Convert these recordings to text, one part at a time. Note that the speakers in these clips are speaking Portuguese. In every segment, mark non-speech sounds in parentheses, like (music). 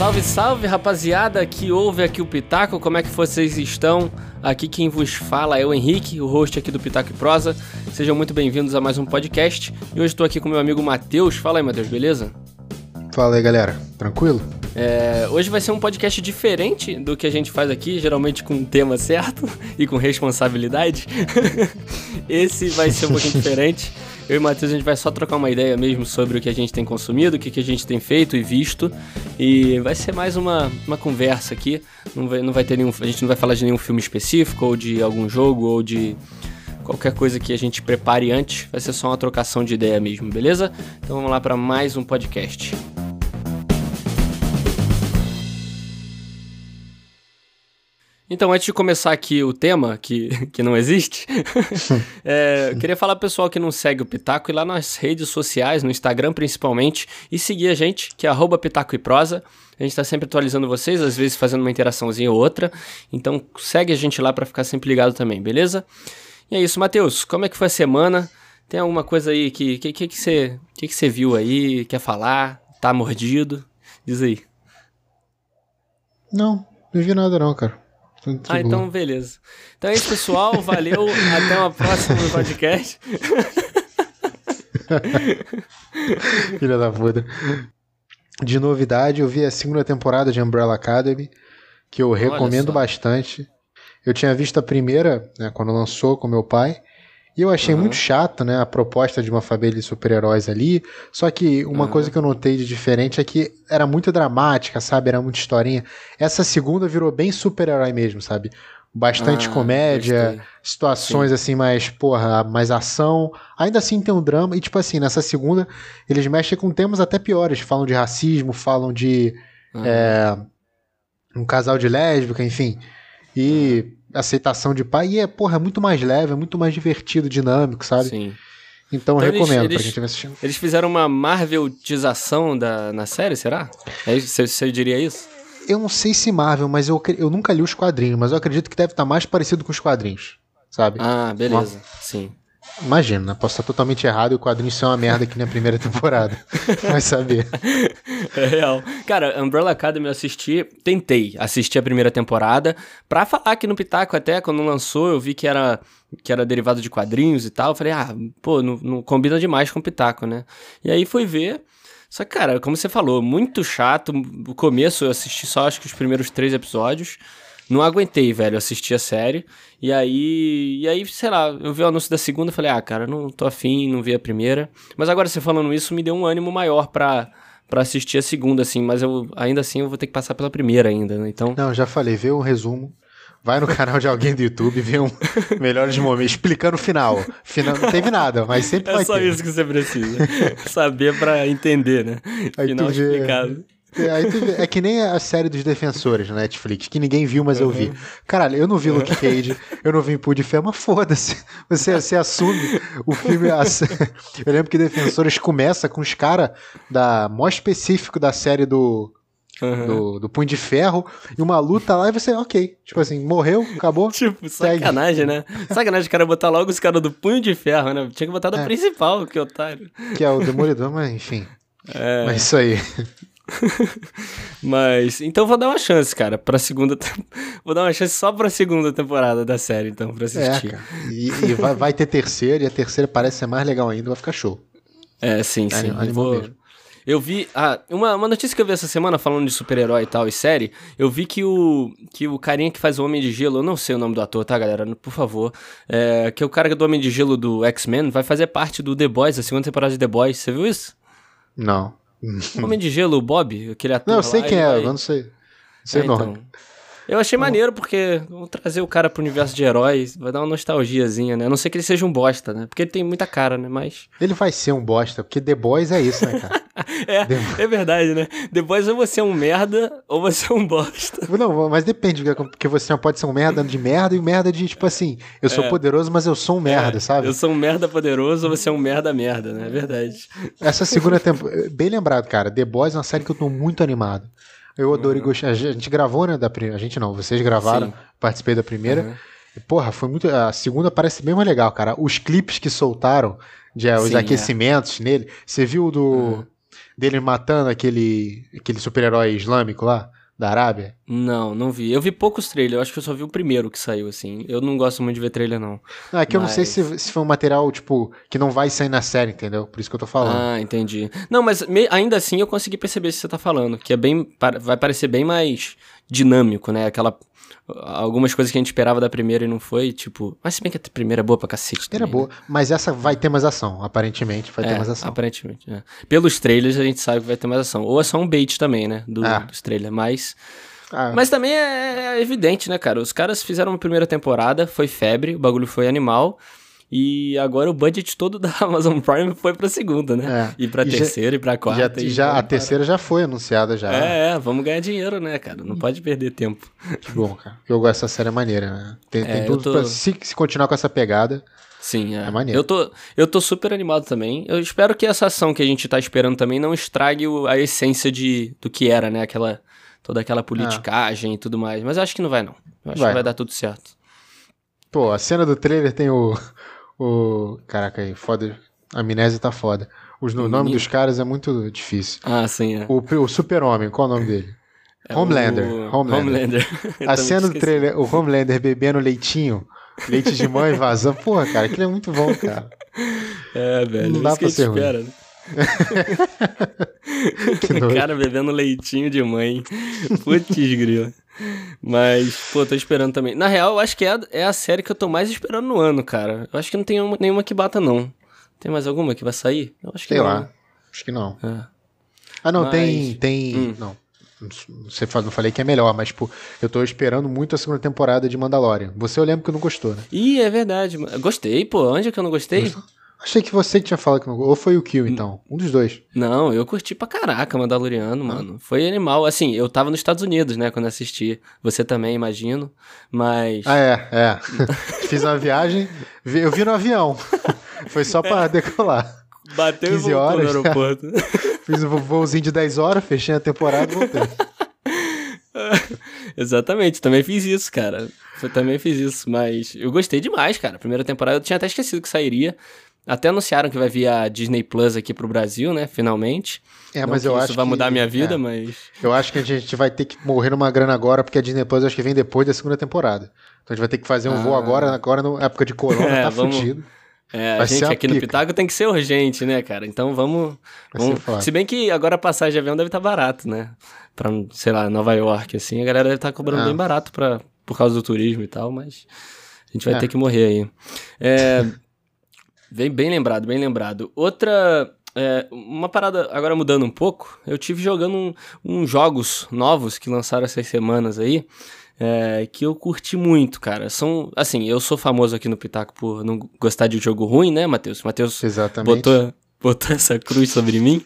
Salve, salve, rapaziada que ouve aqui o Pitaco, como é que vocês estão? Aqui quem vos fala é o Henrique, o host aqui do Pitaco e Prosa. Sejam muito bem-vindos a mais um podcast. E hoje estou aqui com meu amigo Matheus. Fala aí, Matheus, beleza? Fala aí, galera. Tranquilo? É, hoje vai ser um podcast diferente do que a gente faz aqui, geralmente com um tema certo (laughs) e com responsabilidade. (laughs) Esse vai ser um pouquinho (laughs) diferente. Eu e o Matheus, a gente vai só trocar uma ideia mesmo sobre o que a gente tem consumido, o que, que a gente tem feito e visto. E vai ser mais uma, uma conversa aqui. Não vai, não vai ter nenhum. A gente não vai falar de nenhum filme específico, ou de algum jogo, ou de qualquer coisa que a gente prepare antes. Vai ser só uma trocação de ideia mesmo, beleza? Então vamos lá para mais um podcast. Então, antes de começar aqui o tema, que, (laughs) que não existe, (laughs) é, queria falar pro pessoal que não segue o Pitaco ir lá nas redes sociais, no Instagram principalmente, e seguir a gente, que é arroba Pitaco e Prosa. A gente tá sempre atualizando vocês, às vezes fazendo uma interaçãozinha ou outra. Então segue a gente lá para ficar sempre ligado também, beleza? E é isso, Matheus, como é que foi a semana? Tem alguma coisa aí que que, que, que, você, que, que você viu aí, quer falar? Tá mordido? Diz aí. Não, não vi nada não, cara. Ah, então beleza. Então é isso, pessoal. Valeu. (laughs) Até uma próxima podcast. (laughs) Filha da puta. De novidade, eu vi a segunda temporada de Umbrella Academy, que eu recomendo bastante. Eu tinha visto a primeira, né, quando lançou com meu pai. E eu achei uhum. muito chato, né, a proposta de uma família de super-heróis ali. Só que uma uhum. coisa que eu notei de diferente é que era muito dramática, sabe? Era muita historinha. Essa segunda virou bem super-herói mesmo, sabe? Bastante ah, comédia, gostei. situações Sim. assim mais, porra, mais ação. Ainda assim tem um drama. E tipo assim, nessa segunda, eles mexem com temas até piores. Falam de racismo, falam de uhum. é, um casal de lésbica, enfim. E aceitação de pai. E é, porra, é muito mais leve, é muito mais divertido, dinâmico, sabe? Sim. Então, então eu recomendo eles, pra gente ver assistindo. Eles fizeram uma Marvelização da, na série, será? É você, você diria isso? Eu não sei se Marvel, mas eu, eu nunca li os quadrinhos, mas eu acredito que deve estar mais parecido com os quadrinhos, sabe? Ah, beleza. Uma... Sim. Imagina, né? Posso estar totalmente errado e o quadrinho ser uma merda aqui na primeira temporada. Vai saber. (laughs) É real. Cara, Umbrella Academy eu assisti, tentei assistir a primeira temporada. Pra falar aqui no Pitaco, até quando lançou, eu vi que era, que era derivado de quadrinhos e tal. Eu falei, ah, pô, não, não combina demais com o Pitaco, né? E aí fui ver. Só que, cara, como você falou, muito chato. O começo eu assisti só acho que os primeiros três episódios. Não aguentei, velho, assistir a série. E aí, e aí, sei lá, eu vi o anúncio da segunda e falei, ah, cara, não tô afim, não vi a primeira. Mas agora você falando isso me deu um ânimo maior pra, pra assistir a segunda, assim. Mas eu ainda assim eu vou ter que passar pela primeira ainda, né? Então. Não, já falei, vê um resumo. Vai no canal de alguém do YouTube, vê um (laughs) melhores momentos, explicando o final. final. Não teve nada, mas sempre é vai ter. É só isso que você precisa. (laughs) Saber pra entender, né? Aí final explicado. Vê é, é que nem a série dos defensores na Netflix, que ninguém viu, mas uhum. eu vi. Caralho, eu não vi Luke Cage, eu não vi Impul de Fé, mas foda-se. Você, você assume o filme. (laughs) Eu lembro que Defensores começa com os caras da mó específico da série do. Uhum. Do, do Punho de Ferro, e uma luta lá, e você, ok. Tipo assim, morreu, acabou. (laughs) tipo, sacanagem, né? Sacanagem o cara botar logo os caras do Punho de Ferro, né? Tinha que botar do é. principal, que otário. Que é o Demolidor, mas enfim. É. Mas isso aí. (laughs) Mas, então vou dar uma chance, cara, pra segunda. (laughs) vou dar uma chance só pra segunda temporada da série, então, pra assistir. É, e, e vai, vai, ter terceira, e a terceira parece ser mais legal ainda, vai ficar show. É, sim, sim. eu, vou... eu vi. Ah, uma, uma notícia que eu vi essa semana falando de super-herói e tal, e série, eu vi que o, que o carinha que faz o Homem de Gelo, eu não sei o nome do ator, tá, galera? Por favor. É, que é o cara do Homem de Gelo do X-Men vai fazer parte do The Boys, a segunda temporada de The Boys. Você viu isso? Não. Homem de Gelo, o Bob, aquele ator. Não, eu sei quem é, eu não sei. Sei é, nome. Então. Eu achei maneiro porque vamos trazer o cara pro universo de heróis, vai dar uma nostalgiazinha, né? A não ser que ele seja um bosta, né? Porque ele tem muita cara, né? Mas. Ele vai ser um bosta, porque The Boys é isso, né, cara? (laughs) é, The... é verdade, né? The Boys ou você é um merda ou você é um bosta. (laughs) Não, mas depende, porque você pode ser um merda de merda e um merda de, tipo assim, eu sou é. poderoso, mas eu sou um merda, é. sabe? Eu sou um merda poderoso ou você é um merda merda, né? É verdade. Essa segunda temporada. Bem lembrado, cara. The Boys é uma série que eu tô muito animado. Eu adoro uhum. A gente gravou, né? Da primeira. A gente não, vocês gravaram, Sim. participei da primeira. Uhum. E, porra, foi muito. A segunda parece bem mais legal, cara. Os clipes que soltaram, de, Sim, os aquecimentos é. nele. Você viu do. Uhum. dele matando aquele, aquele super-herói islâmico lá? Da Arábia? Não, não vi. Eu vi poucos trailers, eu acho que eu só vi o primeiro que saiu, assim. Eu não gosto muito de ver trailer, não. Não, é que mas... eu não sei se, se foi um material, tipo, que não vai sair na série, entendeu? Por isso que eu tô falando. Ah, entendi. Não, mas me, ainda assim eu consegui perceber o que você tá falando, que é bem. Vai parecer bem mais dinâmico, né? Aquela algumas coisas que a gente esperava da primeira e não foi, tipo. Mas se bem que a primeira é boa pra cacete. Era boa, né? mas essa vai ter mais ação, aparentemente vai é, ter mais ação. Aparentemente, é. Pelos trailers a gente sabe que vai ter mais ação. Ou é só um bait também, né? Do, é. Dos trailers, mas. Ah. Mas também é, é evidente, né, cara? Os caras fizeram uma primeira temporada, foi febre, o bagulho foi animal. E agora o budget todo (laughs) da Amazon Prime foi pra segunda, né? É. E pra e terceira já, e pra quarta. Já, e já a terceira já foi anunciada já. É, é, vamos ganhar dinheiro, né, cara? Não pode perder tempo. Que bom, cara. Eu gosto dessa série maneira, né? Tem, é, tem tudo tô... pra se, se continuar com essa pegada. Sim, é. é maneiro. Eu tô, eu tô super animado também. Eu espero que essa ação que a gente tá esperando também não estrague a essência de, do que era, né? Aquela, toda aquela politicagem ah. e tudo mais. Mas eu acho que não vai, não. Eu acho vai. que vai dar tudo certo. Pô, a cena do trailer tem o, o. Caraca aí, foda. A amnésia tá foda. Os, o nome dos caras é muito difícil. Ah, sim, é. O, o super-homem, qual é o nome dele? É Homelander. O... Homelander. Homelander. A cena do trailer, o Homelander bebendo leitinho, leite de mãe vazando. Porra, cara, aquilo é muito bom, cara. É, velho. Não dá pra ser ruim. Espera, (laughs) né? (laughs) cara bebendo leitinho de mãe. Putz, grilo. Mas, pô, tô esperando também. Na real, eu acho que é a, é a série que eu tô mais esperando no ano, cara. Eu acho que não tem uma, nenhuma que bata, não. Tem mais alguma que vai sair? Eu acho que Sei não. lá. Acho que não. É. Ah, não, mas... tem. tem... Hum. Não. Você não falei que é melhor, mas, tipo, eu tô esperando muito a segunda temporada de Mandalorian. Você eu lembro que não gostou, né? Ih, é verdade. Gostei, pô. Onde é que eu não gostei? Gostou? Achei que você que tinha falado que não Ou foi o Kill, então? Um dos dois. Não, eu curti pra caraca Mandaloriano, mano. Foi animal. Assim, eu tava nos Estados Unidos, né, quando assisti. Você também, imagino. Mas. Ah, é, é. (laughs) Fiz uma viagem. Eu vi no avião. (laughs) foi só pra decolar. Bateu 15 e horas, no aeroporto. (laughs) Fiz um voozinho de 10 horas, fechei a temporada e voltei. Exatamente, também fiz isso, cara. Eu também fiz isso, mas eu gostei demais, cara. Primeira temporada eu tinha até esquecido que sairia. Até anunciaram que vai vir a Disney Plus aqui pro Brasil, né? Finalmente. É, mas eu isso acho vai que, mudar a minha vida, é. mas. Eu acho que a gente vai ter que morrer numa grana agora, porque a Disney Plus acho que vem depois da segunda temporada. Então a gente vai ter que fazer um ah. voo agora, agora na época de corona, (laughs) é, tá vamos... fudido. É, a gente aqui pica. no Pitago tem que ser urgente, né, cara? Então vamos. vamos... Se bem que agora a passagem de avião deve estar tá barato, né? Pra, sei lá, Nova York, assim, a galera deve estar tá cobrando é. bem barato pra, por causa do turismo e tal, mas a gente vai é. ter que morrer aí. É. Bem, bem lembrado, bem lembrado. Outra. É, uma parada, agora mudando um pouco, eu tive jogando uns um, um jogos novos que lançaram essas semanas aí. É, que eu curti muito, cara. São, assim, eu sou famoso aqui no Pitaco por não gostar de jogo ruim, né, Matheus? Matheus botou, botou (laughs) essa cruz sobre mim.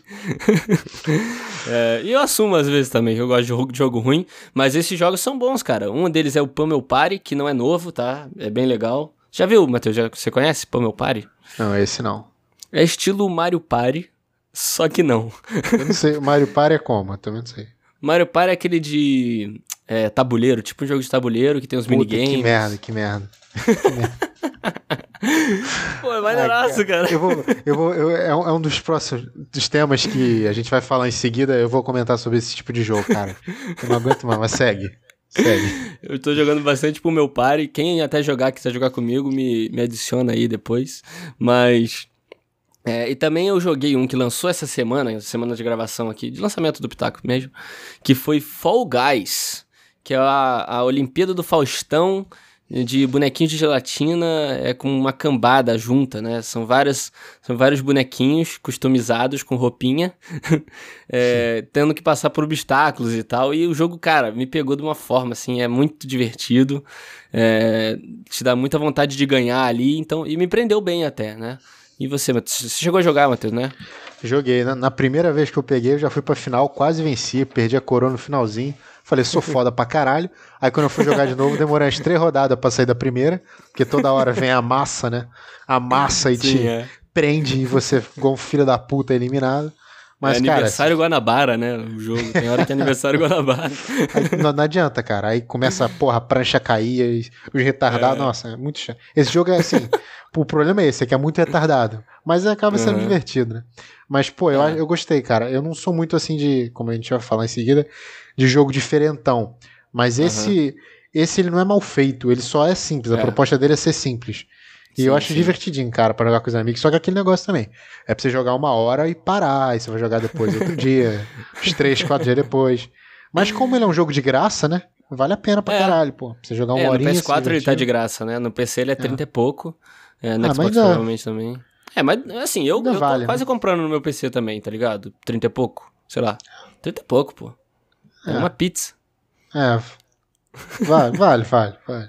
(laughs) é, e eu assumo às vezes também que eu gosto de jogo, de jogo ruim, mas esses jogos são bons, cara. Um deles é o Pummel Party, que não é novo, tá? É bem legal. Já viu, Matheus? Já, você conhece Pummel Party? Não, esse não. É estilo Mario Party, só que não. Eu não sei, Mario Party é como? Eu também não sei. Mario Party é aquele de é, tabuleiro, tipo um jogo de tabuleiro que tem os minigames. Que merda, que merda. Que (laughs) merda. Pô, é maneiraço, ah, cara. Eu vou, eu vou, eu, é, um, é um dos próximos dos temas que a gente vai falar em seguida. Eu vou comentar sobre esse tipo de jogo, cara. Eu não aguento mais, mas segue. (laughs) Eu tô jogando bastante pro meu par quem até jogar, quiser jogar comigo, me, me adiciona aí depois. Mas. É, e também eu joguei um que lançou essa semana, semana de gravação aqui, de lançamento do Pitaco mesmo, que foi Fall Guys, que é a, a Olimpíada do Faustão de bonequinhos de gelatina é com uma cambada junta, né? São vários, são vários bonequinhos customizados com roupinha, (laughs) é, tendo que passar por obstáculos e tal. E o jogo, cara, me pegou de uma forma assim, é muito divertido, é, te dá muita vontade de ganhar ali, então e me prendeu bem até, né? E você, Você chegou a jogar, Matheus, né? Joguei. Na, na primeira vez que eu peguei, eu já fui pra final, quase venci, perdi a coroa no finalzinho. Falei, sou foda pra caralho. Aí quando eu fui jogar de novo, demorei umas três rodadas pra sair da primeira, porque toda hora vem a massa, né? A massa e Sim, te é. prende e você, igual um filho da puta, é eliminado. Mas, é cara, aniversário Guanabara, né? O jogo. Tem hora que é aniversário Guanabara. (laughs) Aí, não, não, adianta, cara. Aí começa, porra, a prancha cair, os retardados. É. Nossa, é muito chato. Esse jogo é assim. (laughs) o problema é esse, é que é muito retardado. Mas acaba sendo uhum. divertido, né? Mas, pô, eu, é. eu gostei, cara. Eu não sou muito assim de, como a gente vai falar em seguida, de jogo diferentão. Mas esse, uhum. esse ele não é mal feito, ele só é simples. A é. proposta dele é ser simples. E sim, eu acho sim. divertidinho, cara, para jogar com os amigos. Só que aquele negócio também. É pra você jogar uma hora e parar. Aí você vai jogar depois outro dia. (laughs) Uns três, quatro dias depois. Mas como ele é um jogo de graça, né? Vale a pena pra é. caralho, pô. Pra você jogar uma é, horinha. No PS4 ele tá de graça, né? No PC ele é 30 é. e pouco. É, no ah, Xbox provavelmente também. É, mas assim, eu, eu vale, tô quase né? comprando no meu PC também, tá ligado? 30 e pouco. Sei lá. 30 e pouco, pô. É, é uma pizza. É. Vale, vale, vale, vale.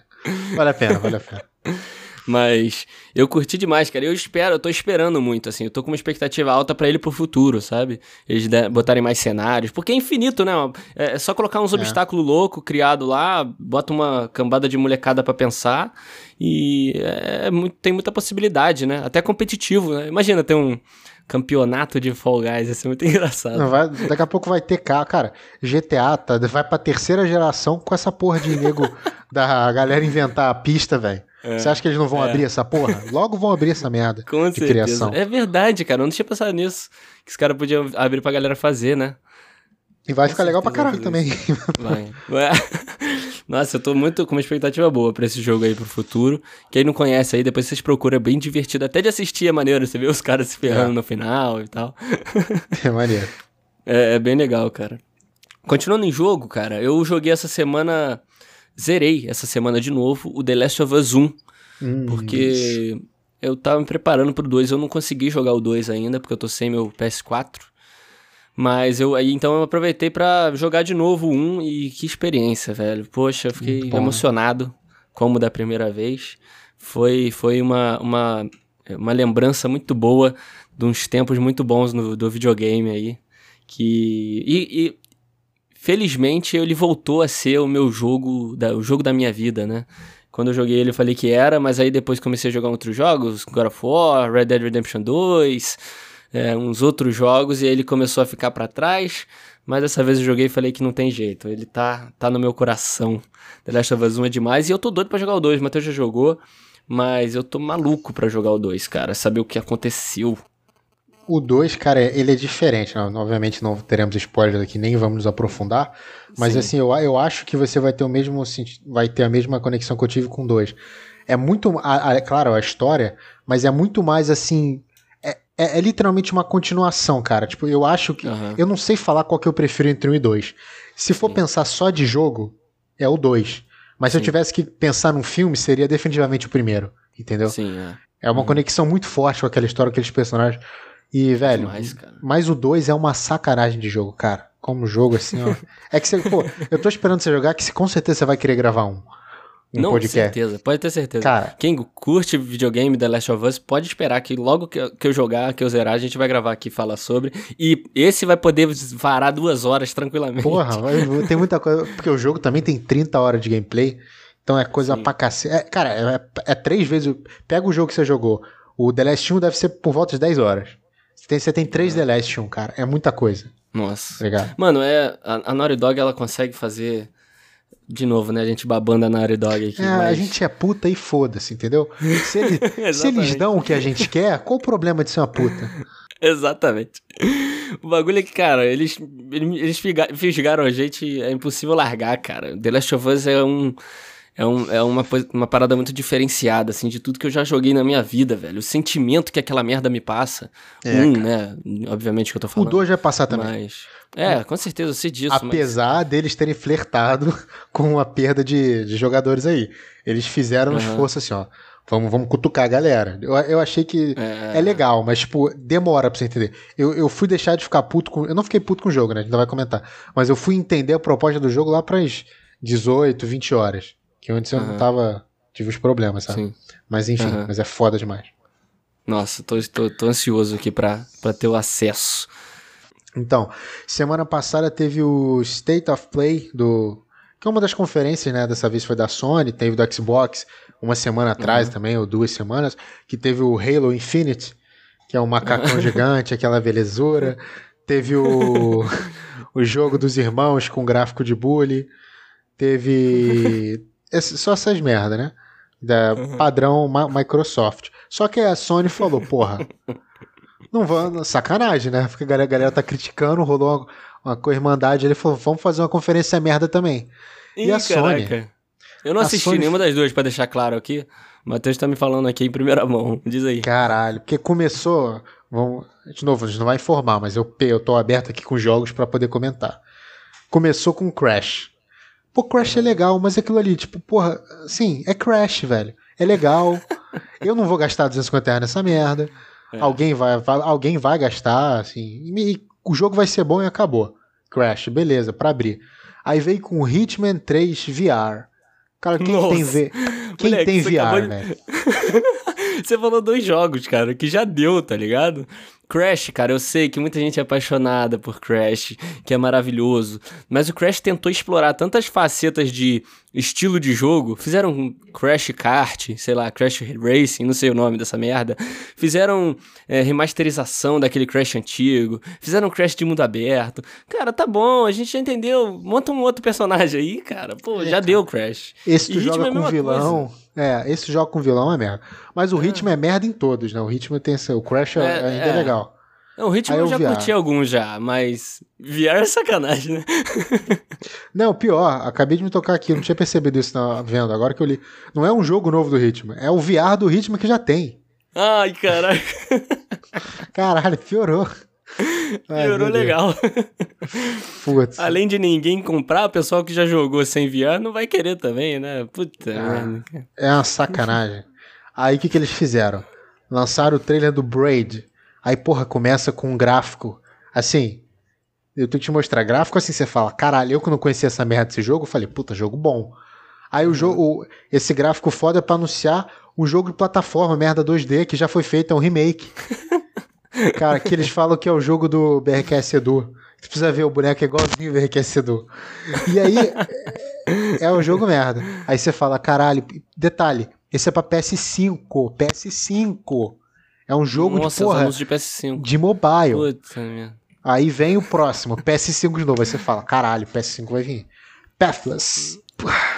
Vale a pena, vale a pena. (laughs) Mas eu curti demais, cara. Eu espero, eu tô esperando muito, assim. Eu tô com uma expectativa alta para ele pro futuro, sabe? Eles botarem mais cenários. Porque é infinito, né? É, é só colocar uns é. obstáculos loucos criado lá, bota uma cambada de molecada para pensar. E é, é tem muita possibilidade, né? Até competitivo, né? Imagina ter um campeonato de Fall Guys, ia ser muito (laughs) engraçado. Não, vai, daqui a pouco vai ter carro, cara. GTA tá, vai pra terceira geração com essa porra de nego (laughs) da galera inventar a pista, velho. É, Você acha que eles não vão é. abrir essa porra? (laughs) Logo vão abrir essa merda Com de certeza. criação. É verdade, cara. Eu não tinha pensado nisso. Que os caras podiam abrir pra galera fazer, né? E vai Com ficar legal pra caralho também. Vai. (laughs) Nossa, eu tô muito com uma expectativa boa pra esse jogo aí pro futuro. Quem não conhece aí, depois vocês procuram, é bem divertido. Até de assistir é maneiro, você vê os caras se ferrando é. no final e tal. (laughs) É maneiro. É, é bem legal, cara. Continuando em jogo, cara, eu joguei essa semana zerei essa semana de novo o The Last of Us 1. Hum, porque eu tava me preparando pro 2, eu não consegui jogar o 2 ainda, porque eu tô sem meu PS4. Mas eu aí então eu aproveitei para jogar de novo o 1 e que experiência, velho. Poxa, eu fiquei Bom. emocionado como da primeira vez. Foi foi uma, uma uma lembrança muito boa de uns tempos muito bons no, do videogame aí. Que. E, e, felizmente ele voltou a ser o meu jogo, da, o jogo da minha vida, né? Quando eu joguei ele eu falei que era, mas aí depois comecei a jogar outros jogos, God of War, Red Dead Redemption 2, é, uns outros jogos, e ele começou a ficar para trás, mas dessa vez eu joguei e falei que não tem jeito, ele tá, tá no meu coração. The Last of Us 1 é demais, e eu tô doido pra jogar o 2, o Matheus já jogou, mas eu tô maluco pra jogar o 2, cara, saber o que aconteceu o 2, cara, ele é diferente. Né? Obviamente não teremos spoilers aqui, nem vamos nos aprofundar. Mas Sim. assim, eu, eu acho que você vai ter o mesmo vai ter a mesma conexão que eu tive com o 2. É muito. A, a, claro, a história, mas é muito mais assim. É, é, é, literalmente uma continuação, cara. Tipo, eu acho que. Uhum. Eu não sei falar qual que eu prefiro entre um e dois. Se for Sim. pensar só de jogo, é o 2. Mas Sim. se eu tivesse que pensar num filme, seria definitivamente o primeiro. Entendeu? Sim, é. É uma uhum. conexão muito forte com aquela história, aqueles personagens. E, velho, Demais, mas o 2 é uma sacanagem de jogo, cara. Como jogo, assim, ó. é que você, pô, eu tô esperando você jogar, que com certeza você vai querer gravar um. Um Não, podcast. certeza, pode ter certeza. Cara, Quem curte videogame The Last of Us pode esperar que logo que, que eu jogar, que eu zerar, a gente vai gravar aqui e falar sobre. E esse vai poder varar duas horas tranquilamente. Porra, tem muita coisa. Porque o jogo também tem 30 horas de gameplay. Então é coisa Sim. pra cacete. É, cara, é, é, três vezes. Pega o jogo que você jogou. O The Last 1 deve ser por volta de 10 horas. Você tem, você tem três The Last 1, cara. É muita coisa. Nossa. Obrigado. Mano, é, a, a Naughty Dog ela consegue fazer. De novo, né? A gente babando a Naughty Dog aqui. É, mas... a gente é puta e foda-se, entendeu? Se, ele, (laughs) se eles dão o que a gente quer, qual o problema de ser uma puta? (laughs) Exatamente. O bagulho é que, cara, eles, eles fisgaram a gente, é impossível largar, cara. The Last of Us é um é, um, é uma, uma parada muito diferenciada, assim, de tudo que eu já joguei na minha vida, velho. O sentimento que aquela merda me passa. É, um, cara. né? Obviamente que eu tô falando. O 2 vai passar também. Mas. É, com certeza, eu sei disso. Apesar mas... deles terem flertado (laughs) com a perda de, de jogadores aí. Eles fizeram um uhum. esforço assim, ó. Vamos, vamos cutucar a galera. Eu, eu achei que é... é legal, mas, tipo, demora pra você entender. Eu, eu fui deixar de ficar puto com. Eu não fiquei puto com o jogo, né? A gente ainda vai comentar. Mas eu fui entender a proposta do jogo lá pras 18, 20 horas. Que antes eu não tava. Tive os problemas, sabe? Sim. Mas enfim, mas é foda demais. Nossa, tô, tô, tô ansioso aqui pra, pra ter o acesso. Então, semana passada teve o State of Play do. Que é uma das conferências, né? Dessa vez foi da Sony, teve do Xbox uma semana atrás uhum. também, ou duas semanas, que teve o Halo Infinite, que é um macacão (laughs) gigante, aquela belezura. Teve o, (laughs) o jogo dos irmãos com gráfico de bully. Teve. (laughs) só essas merda, né? Da uhum. padrão Microsoft. Só que a Sony falou, porra. Não vamos. Sacanagem, né? Porque a galera, a galera tá criticando, rolou uma, uma co-irmandade. Ele falou, vamos fazer uma conferência merda também. Ih, e a caraca. Sony. Eu não assisti Sony... nenhuma das duas, para deixar claro aqui. O Matheus tá me falando aqui em primeira mão. (laughs) Diz aí. Caralho, porque começou. Vamos, de novo, a gente não vai informar, mas eu, eu tô aberto aqui com jogos para poder comentar. Começou com Crash. Pô, Crash é legal, mas aquilo ali, tipo, porra, sim, é Crash, velho. É legal. eu não vou gastar 250 reais nessa merda. É. Alguém, vai, vai, alguém vai gastar, assim. E, e, o jogo vai ser bom e acabou. Crash, beleza, para abrir. Aí veio com Hitman 3 VR. Cara, quem Nossa. tem, v... quem Moleque, tem VR, de... velho? (laughs) você falou dois jogos, cara, que já deu, tá ligado? Crash, cara, eu sei que muita gente é apaixonada por Crash, que é maravilhoso, mas o Crash tentou explorar tantas facetas de estilo de jogo. Fizeram Crash Kart, sei lá, Crash Racing, não sei o nome dessa merda. Fizeram é, remasterização daquele Crash antigo. Fizeram Crash de mundo aberto. Cara, tá bom, a gente já entendeu. Monta um outro personagem aí, cara. Pô, é, já cara. deu Crash. Esse tu joga é com vilão. Coisa. É, esse jogo com vilão é merda. Mas o é. ritmo é merda em todos, né? O ritmo tem o Crash é, é ainda é, é legal. O ritmo eu já VR. curti alguns já, mas VR é sacanagem, né? (laughs) não, pior, acabei de me tocar aqui, não tinha percebido isso na venda, agora que eu li. Não é um jogo novo do ritmo, é o VR do ritmo que já tem. Ai, caralho. (laughs) Caralho, piorou. Piorou legal. Putz. Além de ninguém comprar, o pessoal que já jogou sem VR não vai querer também, né? Puta ah, É uma sacanagem. Aí o que, que eles fizeram? Lançaram o trailer do Braid. Aí, porra, começa com um gráfico. Assim, eu tenho que te mostrar gráfico assim, você fala, caralho, eu que não conhecia essa merda desse jogo, eu falei, puta, jogo bom. Aí o uhum. jogo, esse gráfico foda é pra anunciar um jogo de plataforma, merda 2D, que já foi feito, é um remake. (laughs) Cara, que eles falam que é o jogo do BRQS Edu. Você precisa ver, o boneco é igualzinho o BRQS Edu. E aí, (laughs) é, é um jogo merda. Aí você fala, caralho, detalhe, esse é pra PS5, PS5. É um jogo Nossa, de porra, de PS5. De mobile. Puta minha. Aí vem o próximo, PS5 de novo. Aí você fala, caralho, PS5 vai vir. Pathless.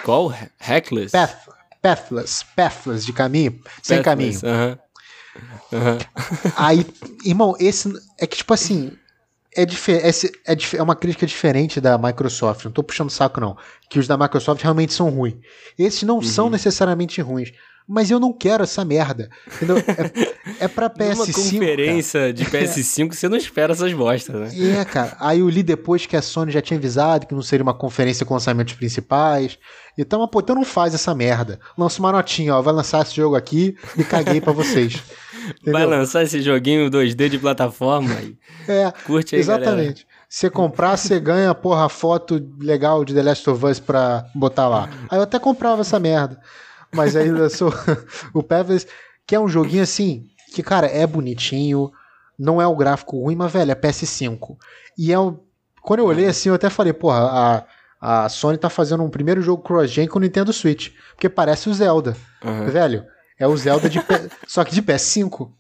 Qual? Hackless? Path, pathless. Pathless, de caminho. Pathless, sem caminho. Uh -huh. Uhum. Aí, irmão, esse é que, tipo assim, é, é, é, é, uma crítica diferente da Microsoft. Não tô puxando saco, não. Que os da Microsoft realmente são ruins. Esses não uhum. são necessariamente ruins. Mas eu não quero essa merda. Entendeu? É, é pra PS5. (laughs) Numa conferência cara. de (laughs) PS5, você não espera essas bostas, né? É, cara. Aí eu li depois que a Sony já tinha avisado que não seria uma conferência com lançamentos principais. Então, mas, pô, então não faz essa merda. Lança uma notinha, ó. Vai lançar esse jogo aqui e caguei pra vocês. (laughs) Entendeu? Vai lançar esse joguinho 2D de plataforma aí. É, Curte aí, exatamente. Galera. Você comprar, você ganha, porra, foto legal de The Last of Us pra botar lá. Aí eu até comprava essa merda. Mas aí sou (laughs) o Pevels, que é um joguinho assim, que, cara, é bonitinho, não é o gráfico ruim, mas, velho, é PS5. E é um. Quando eu olhei assim, eu até falei, porra, a, a Sony tá fazendo um primeiro jogo cross-gen com o Nintendo Switch. Porque parece o Zelda. Uhum. Velho, é o Zelda de. (laughs) só que de PS5.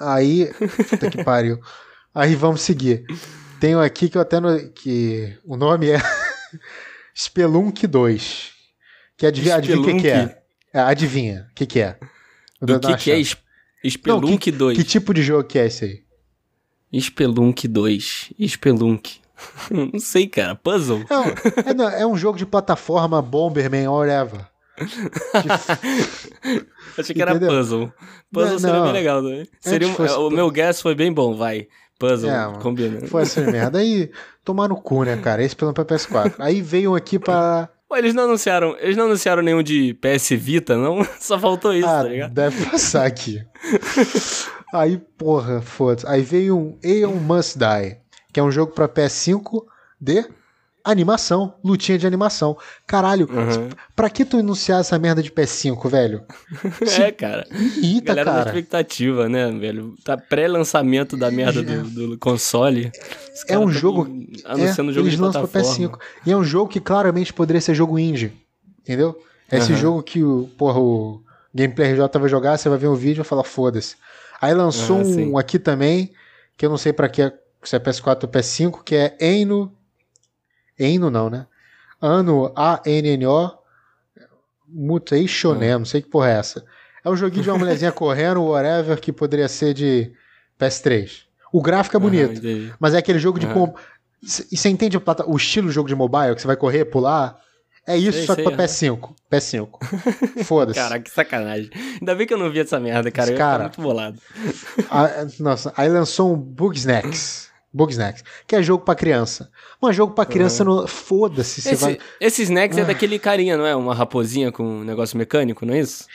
Aí. Puta que pariu. Aí vamos seguir. Tenho aqui que eu até. No, que o nome é. (laughs) Spelunk 2. Que adivinha, adivinha o que, que é? É? Adivinha o que, que é? Do que, que é Spelunk Não, que, 2? Que tipo de jogo que é esse aí? Spelunk 2. Spelunk. (laughs) Não sei, cara. Puzzle? É, um, é, é um jogo de plataforma, Bomberman, whatever. (laughs) Achei que era puzzle. Puzzle não, seria não. bem legal, né? Seria um, fosse... O meu guess foi bem bom, vai. Puzzle, é, combina. Foi assim merda. Aí, tomar no cu, né, cara? Esse pelo PS4. Aí veio aqui pra. Pô, eles não anunciaram. Eles não anunciaram nenhum de PS Vita, não? (laughs) Só faltou isso, ah, tá ligado? Deve passar aqui. Aí, porra, foda-se. Aí veio um Aeon Must Die, que é um jogo pra PS5 de animação, lutinha de animação. Caralho, uhum. pra que tu anunciar essa merda de PS5, velho? (laughs) é, cara. Irrita, Galera cara. expectativa, né, velho? Tá pré-lançamento da merda do, do console. É um jogo. Anunciando é, jogo eles de lançam pra PS5. E é um jogo que claramente poderia ser jogo indie. Entendeu? É esse uhum. jogo que o, porra, o Gameplay RJ vai jogar, você vai ver um vídeo e vai falar, foda-se. Aí lançou uhum, um sim. aqui também, que eu não sei para que se é PS4 ou PS5, que é Eno. Eno não, né? Ano A-N-N-O Mutation, não sei que porra é essa. É um joguinho de uma mulherzinha (laughs) correndo, whatever, que poderia ser de PS3. O gráfico é bonito, uhum, mas é aquele jogo de. Uhum. E você entende o, o estilo do jogo de mobile, que você vai correr, pular? É isso, sei, só que sei, pra PS5. PS5. (laughs) Foda-se. Caraca, que sacanagem. Ainda bem que eu não vi essa merda, cara. Esse eu cara, muito bolado. A, nossa, aí lançou um Bugsnax. Bugsnax, que é jogo pra criança. Mas jogo pra criança, uhum. não... foda-se. Esse, vai... esse Snacks é ah. é daquele carinha, não é? Uma raposinha com um negócio mecânico, não é isso?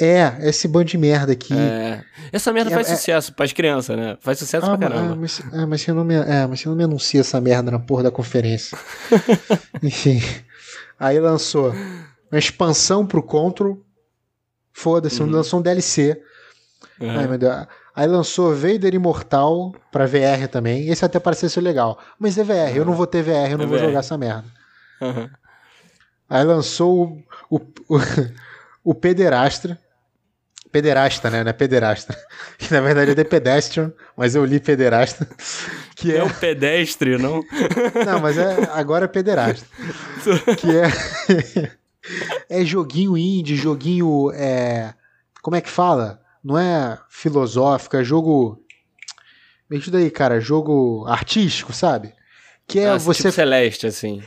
É, esse bando de merda aqui. É. Essa merda é, faz é... sucesso pras crianças, né? Faz sucesso ah, pra caramba. Ah, mas, ah, mas, você não me, é, mas você não me anuncia essa merda na porra da conferência. (laughs) Enfim. Aí lançou uma expansão pro Control. Foda-se, uhum. lançou um DLC. Uhum. Ai, meu Deus. Aí lançou Vader Imortal pra VR também. Esse até parecia ser legal. Mas é VR, uhum. eu não vou ter VR, eu não é vou VR. jogar essa merda. Uhum. Aí lançou o, o, o, (laughs) o Pederastra. Pederasta, né? Não é pederastra. (laughs) Que na verdade é The Pedestrian, mas eu li pederasta. (laughs) Que é, é o pedestre, não? Não, mas é, agora é pederasta. que é. é joguinho indie, joguinho. É, como é que fala? Não é filosófico, é jogo. Me ajuda aí, cara. Jogo artístico, sabe? Que é ah, você. Tipo celeste, assim.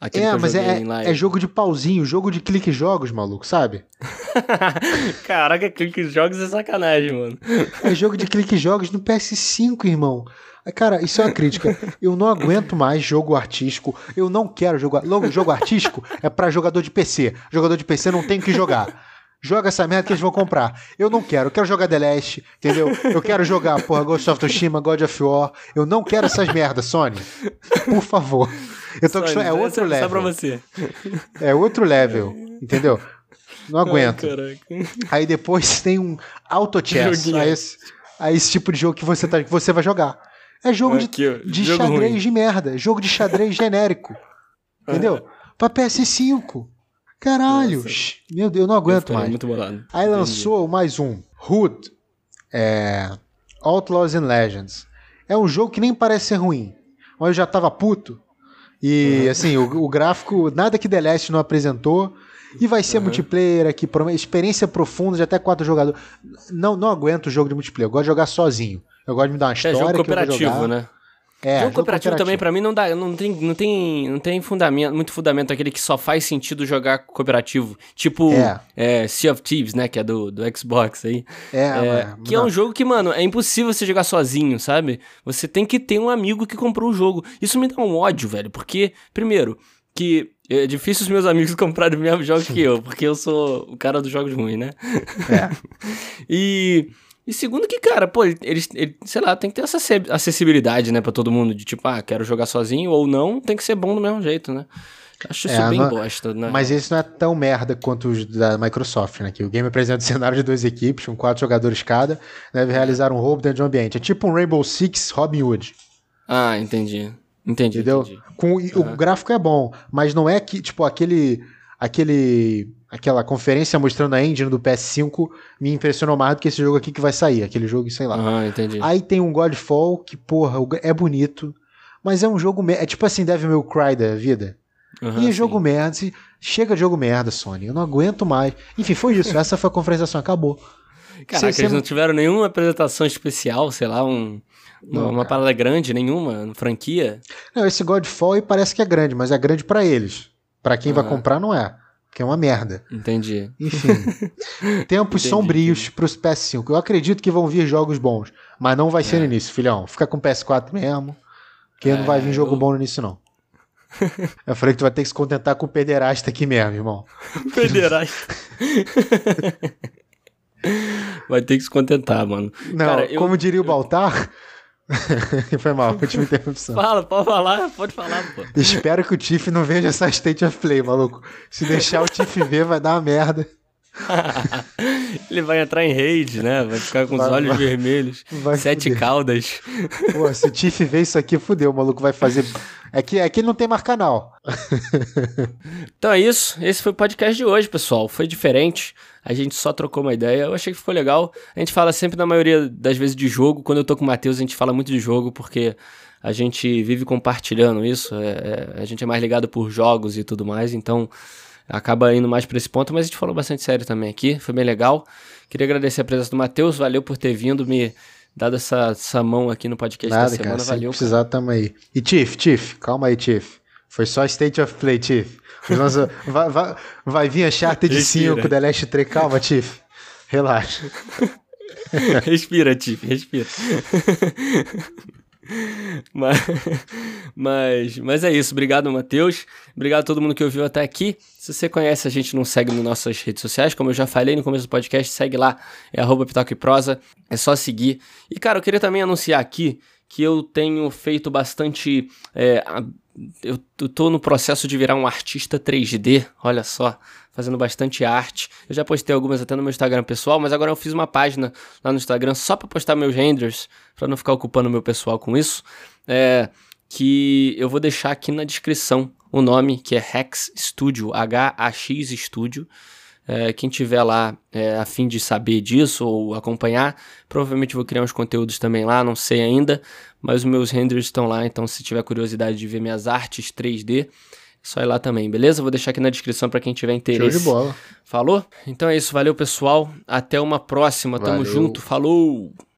Aquele é, mas é, é jogo de pauzinho, jogo de clique jogos, maluco, sabe? (laughs) Caraca, clique jogos é sacanagem, mano. É jogo de clique jogos no PS5, irmão. Cara, isso é uma crítica. Eu não aguento mais jogo artístico. Eu não quero jogar. Logo, jogo artístico é para jogador de PC. Jogador de PC não tem que jogar. Joga essa merda que eles vão comprar. Eu não quero. Eu quero jogar The Last, entendeu? Eu quero jogar, porra, Ghost of Tsushima, God of War. Eu não quero essas merdas, Sony. Por favor. Eu tô Sony, É outro level. Só pra você. É outro level, entendeu? Não aguento. Ai, aí depois tem um auto chess. Aí esse, aí esse tipo de jogo que você, tá, que você vai jogar. É jogo Aqui, de, de jogo xadrez ruim. de merda. Jogo de xadrez genérico. Entendeu? Pra PS5. Caralho. Nossa. Meu Deus, eu não aguento eu mais. Muito bolado. Aí lançou Entendi. mais um. Hood. É, Outlaws and Legends. É um jogo que nem parece ser ruim. Mas eu já tava puto. E uhum. assim, o, o, gráfico, nada que The Last não apresentou. E vai ser uhum. multiplayer aqui, experiência profunda de até quatro jogadores. Não, não aguento o jogo de multiplayer. Eu gosto de jogar sozinho. Eu gosto de me dar uma história. É jogo cooperativo, né? É, jogo, cooperativo, também para mim não dá, não tem, não tem, não tem fundamento, muito fundamento aquele que só faz sentido jogar cooperativo, tipo é. É, Sea of Thieves, né, que é do, do Xbox aí. É, é que é um jogo que, mano, é impossível você jogar sozinho, sabe? Você tem que ter um amigo que comprou o jogo. Isso me dá um ódio, velho, porque primeiro que é difícil os meus amigos (laughs) comprarem o mesmo jogo que eu, porque eu sou o cara dos jogos ruins, né? É. (laughs) e e segundo que, cara, pô, eles, ele, sei lá, tem que ter essa acessibilidade, né, pra todo mundo, de tipo, ah, quero jogar sozinho ou não, tem que ser bom do mesmo jeito, né? Acho isso é, bem não, bosta, né? Mas esse não é tão merda quanto os da Microsoft, né? Que o game apresenta um cenário de duas equipes, com quatro jogadores cada, deve realizar um roubo dentro de um ambiente. É tipo um Rainbow Six Robin Hood. Ah, entendi. Entendi. Entendeu? Entendi. Com, uhum. O gráfico é bom, mas não é que, tipo, aquele. aquele aquela conferência mostrando a engine do PS5 me impressionou mais do que esse jogo aqui que vai sair, aquele jogo, sei lá. Ah, entendi. Aí tem um Godfall que, porra, é bonito, mas é um jogo, é tipo assim, Devil May Cry da vida. Uhum, e é jogo merda, chega de jogo merda, Sony, eu não aguento mais. Enfim, foi isso, essa foi a conferência, acabou. Caraca, cê, eles não tiveram nenhuma apresentação especial, sei lá, um, não, uma parada grande, nenhuma, franquia? Não, esse Godfall parece que é grande, mas é grande para eles. Para quem uhum. vai comprar, não é que é uma merda. Entendi. Enfim. (laughs) tempos entendi, sombrios entendi. pros PS5. Eu acredito que vão vir jogos bons, mas não vai ser é. no início, filhão. Fica com PS4 mesmo, que é, não vai vir jogo eu... bom no início, não. Eu falei que tu vai ter que se contentar com o pederasta aqui mesmo, irmão. (laughs) pederasta. (laughs) vai ter que se contentar, mano. Não, Cara, como eu... diria o Baltar, (laughs) Foi mal, última interrupção. Fala, pode falar, pode falar, pô. Espero que o Tiff não veja essa State of Play, maluco. Se deixar o Tiff ver, vai dar uma merda. (laughs) ele vai entrar em raid, né? Vai ficar com os vai, olhos vai, vermelhos. Vai sete fuder. caudas. Pô, se o Tiff ver isso aqui, fudeu. O maluco vai fazer. É que aqui não tem mais canal. então é isso. Esse foi o podcast de hoje, pessoal. Foi diferente. A gente só trocou uma ideia. Eu achei que ficou legal. A gente fala sempre, na maioria das vezes, de jogo. Quando eu tô com o Matheus, a gente fala muito de jogo, porque a gente vive compartilhando isso. É, é, a gente é mais ligado por jogos e tudo mais. Então acaba indo mais para esse ponto, mas a gente falou bastante sério também aqui, foi bem legal. Queria agradecer a presença do Matheus, valeu por ter vindo, me dado essa, essa mão aqui no podcast Nada, da semana, cara, valeu. Se precisar, tamo aí. E Tiff, Tiff, calma aí, Tiff. Foi só State of Play, Tiff. Nossa, vai, vai, vai vir a Charter 5, The Last 3, calma, Tiff. Relaxa. (laughs) respira, Tiff, respira. (laughs) (laughs) mas, mas, mas é isso. Obrigado, Matheus. Obrigado a todo mundo que ouviu até aqui. Se você conhece, a gente não segue nas nossas redes sociais. Como eu já falei no começo do podcast, segue lá. É arroba Pitaco e Prosa. É só seguir. E, cara, eu queria também anunciar aqui que eu tenho feito bastante. É, eu tô no processo de virar um artista 3D. Olha só fazendo bastante arte. Eu já postei algumas até no meu Instagram pessoal, mas agora eu fiz uma página lá no Instagram só para postar meus renders, para não ficar ocupando meu pessoal com isso. É, que eu vou deixar aqui na descrição o nome, que é Hex Studio, H-A-X Studio. É, quem tiver lá é, a fim de saber disso ou acompanhar, provavelmente vou criar uns conteúdos também lá, não sei ainda, mas os meus renders estão lá, então se tiver curiosidade de ver minhas artes 3D, só ir lá também, beleza? Vou deixar aqui na descrição para quem tiver interesse. Show de bola. Falou? Então é isso, valeu pessoal. Até uma próxima. Valeu. Tamo junto. Falou!